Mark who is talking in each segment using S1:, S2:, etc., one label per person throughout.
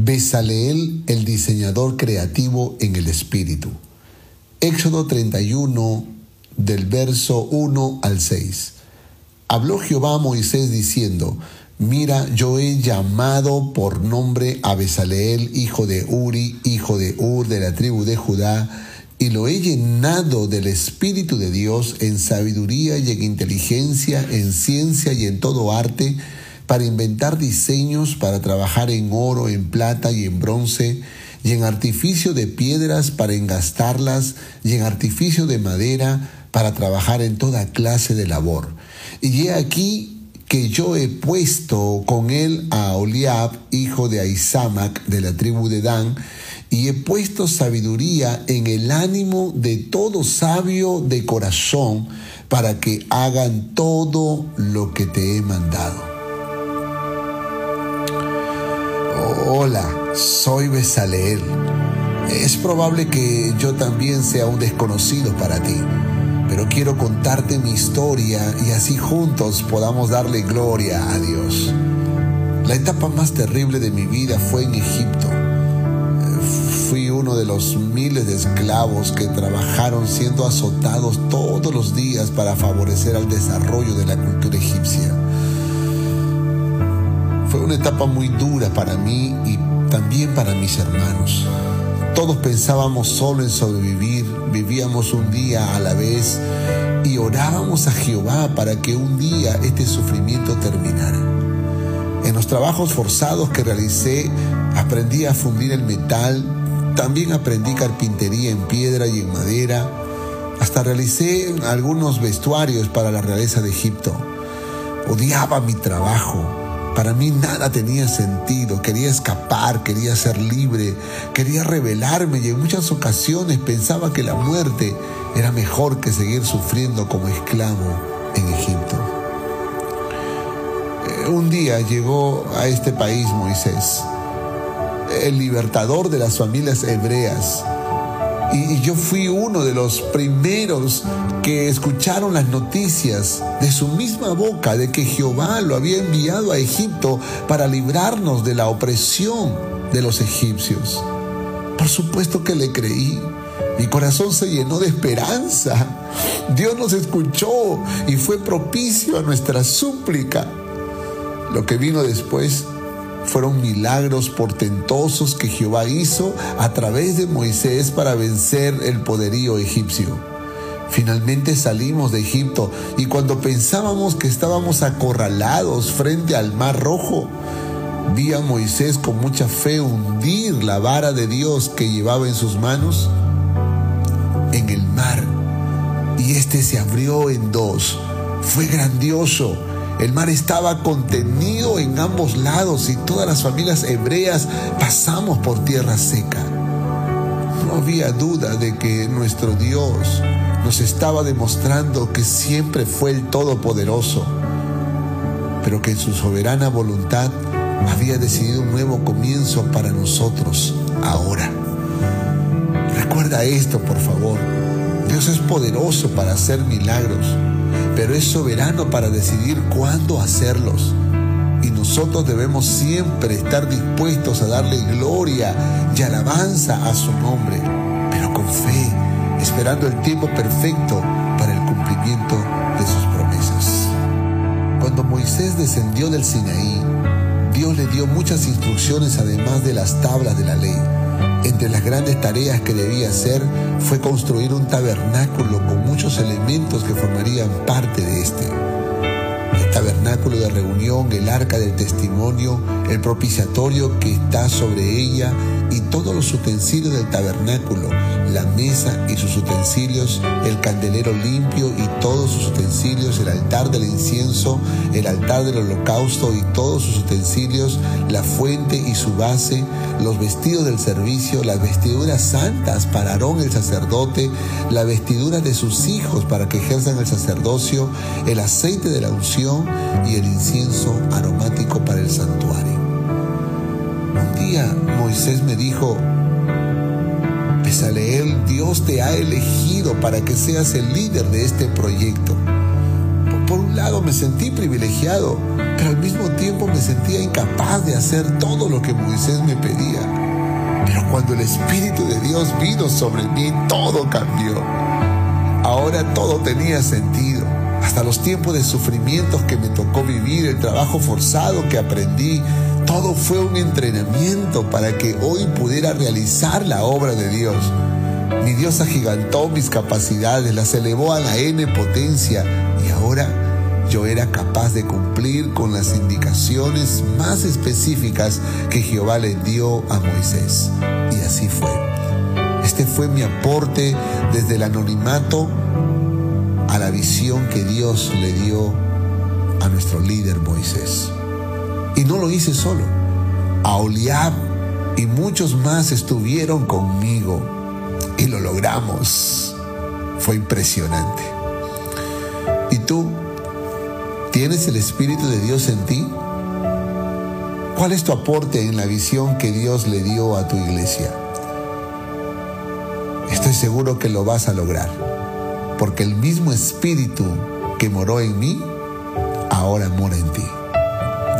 S1: Besaleel, el diseñador creativo en el espíritu. Éxodo 31, del verso 1 al 6. Habló Jehová a Moisés diciendo, Mira, yo he llamado por nombre a Besaleel, hijo de Uri, hijo de Ur, de la tribu de Judá, y lo he llenado del Espíritu de Dios en sabiduría y en inteligencia, en ciencia y en todo arte, para inventar diseños, para trabajar en oro, en plata y en bronce, y en artificio de piedras para engastarlas, y en artificio de madera para trabajar en toda clase de labor. Y he aquí que yo he puesto con él a Oliab, hijo de Aizamac, de la tribu de Dan, y he puesto sabiduría en el ánimo de todo sabio de corazón, para que hagan todo lo que te he mandado. Soy Besaleel. Es probable que yo también sea un desconocido para ti pero quiero contarte mi historia y así juntos podamos darle gloria a Dios. La etapa más terrible de mi vida fue en Egipto. Fui uno de los miles de esclavos que trabajaron siendo azotados todos los días para favorecer al desarrollo de la cultura egipcia. Fue una etapa muy dura para mí y también para mis hermanos. Todos pensábamos solo en sobrevivir, vivíamos un día a la vez y orábamos a Jehová para que un día este sufrimiento terminara. En los trabajos forzados que realicé, aprendí a fundir el metal, también aprendí carpintería en piedra y en madera, hasta realicé algunos vestuarios para la realeza de Egipto. Odiaba mi trabajo, para mí nada tenía sentido, quería escapar, quería ser libre, quería rebelarme y en muchas ocasiones pensaba que la muerte era mejor que seguir sufriendo como esclavo en Egipto. Eh, un día llegó a este país Moisés, el libertador de las familias hebreas, y yo fui uno de los primeros que escucharon las noticias de su misma boca de que Jehová lo había enviado a Egipto para librarnos de la opresión de los egipcios. Por supuesto que le creí. Mi corazón se llenó de esperanza. Dios nos escuchó y fue propicio a nuestra súplica. Lo que vino después fueron milagros portentosos que Jehová hizo a través de Moisés para vencer el poderío egipcio. Finalmente salimos de Egipto y cuando pensábamos que estábamos acorralados frente al mar rojo, vi a Moisés con mucha fe hundir la vara de Dios que llevaba en sus manos en el mar y este se abrió en dos. Fue grandioso el mar estaba contenido en ambos lados y todas las familias hebreas pasamos por tierra seca. No había duda de que nuestro Dios nos estaba demostrando que siempre fue el Todopoderoso, pero que en su soberana voluntad había decidido un nuevo comienzo para nosotros ahora. Recuerda esto, por favor. Dios es poderoso para hacer milagros pero es soberano para decidir cuándo hacerlos. Y nosotros debemos siempre estar dispuestos a darle gloria y alabanza a su nombre, pero con fe, esperando el tiempo perfecto para el cumplimiento de sus promesas. Cuando Moisés descendió del Sinaí, Dios le dio muchas instrucciones además de las tablas de la ley. Entre las grandes tareas que debía hacer fue construir un tabernáculo con muchos elementos que formarían parte de este. El tabernáculo de reunión, el arca del testimonio, el propiciatorio que está sobre ella y todos los utensilios del tabernáculo, la mesa y sus utensilios, el candelero limpio y todos sus utensilios, el altar del incienso, el altar del holocausto y todos sus utensilios, la fuente y su base, los vestidos del servicio, las vestiduras santas para Aarón el sacerdote, la vestidura de sus hijos para que ejerzan el sacerdocio, el aceite de la unción y el incienso aromático para el santuario. Moisés me dijo, Besaleel, Dios te ha elegido para que seas el líder de este proyecto. Por un lado me sentí privilegiado, pero al mismo tiempo me sentía incapaz de hacer todo lo que Moisés me pedía. Pero cuando el Espíritu de Dios vino sobre mí, todo cambió. Ahora todo tenía sentido. Hasta los tiempos de sufrimientos que me tocó vivir, el trabajo forzado que aprendí, todo fue un entrenamiento para que hoy pudiera realizar la obra de Dios. Mi Dios agigantó mis capacidades, las elevó a la N potencia y ahora yo era capaz de cumplir con las indicaciones más específicas que Jehová le dio a Moisés. Y así fue. Este fue mi aporte desde el anonimato a la visión que Dios le dio a nuestro líder Moisés. Y no lo hice solo. A y muchos más estuvieron conmigo y lo logramos. Fue impresionante. ¿Y tú? ¿Tienes el Espíritu de Dios en ti? ¿Cuál es tu aporte en la visión que Dios le dio a tu iglesia? Estoy seguro que lo vas a lograr, porque el mismo Espíritu que moró en mí, ahora mora en ti.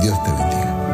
S1: Dios te bendiga.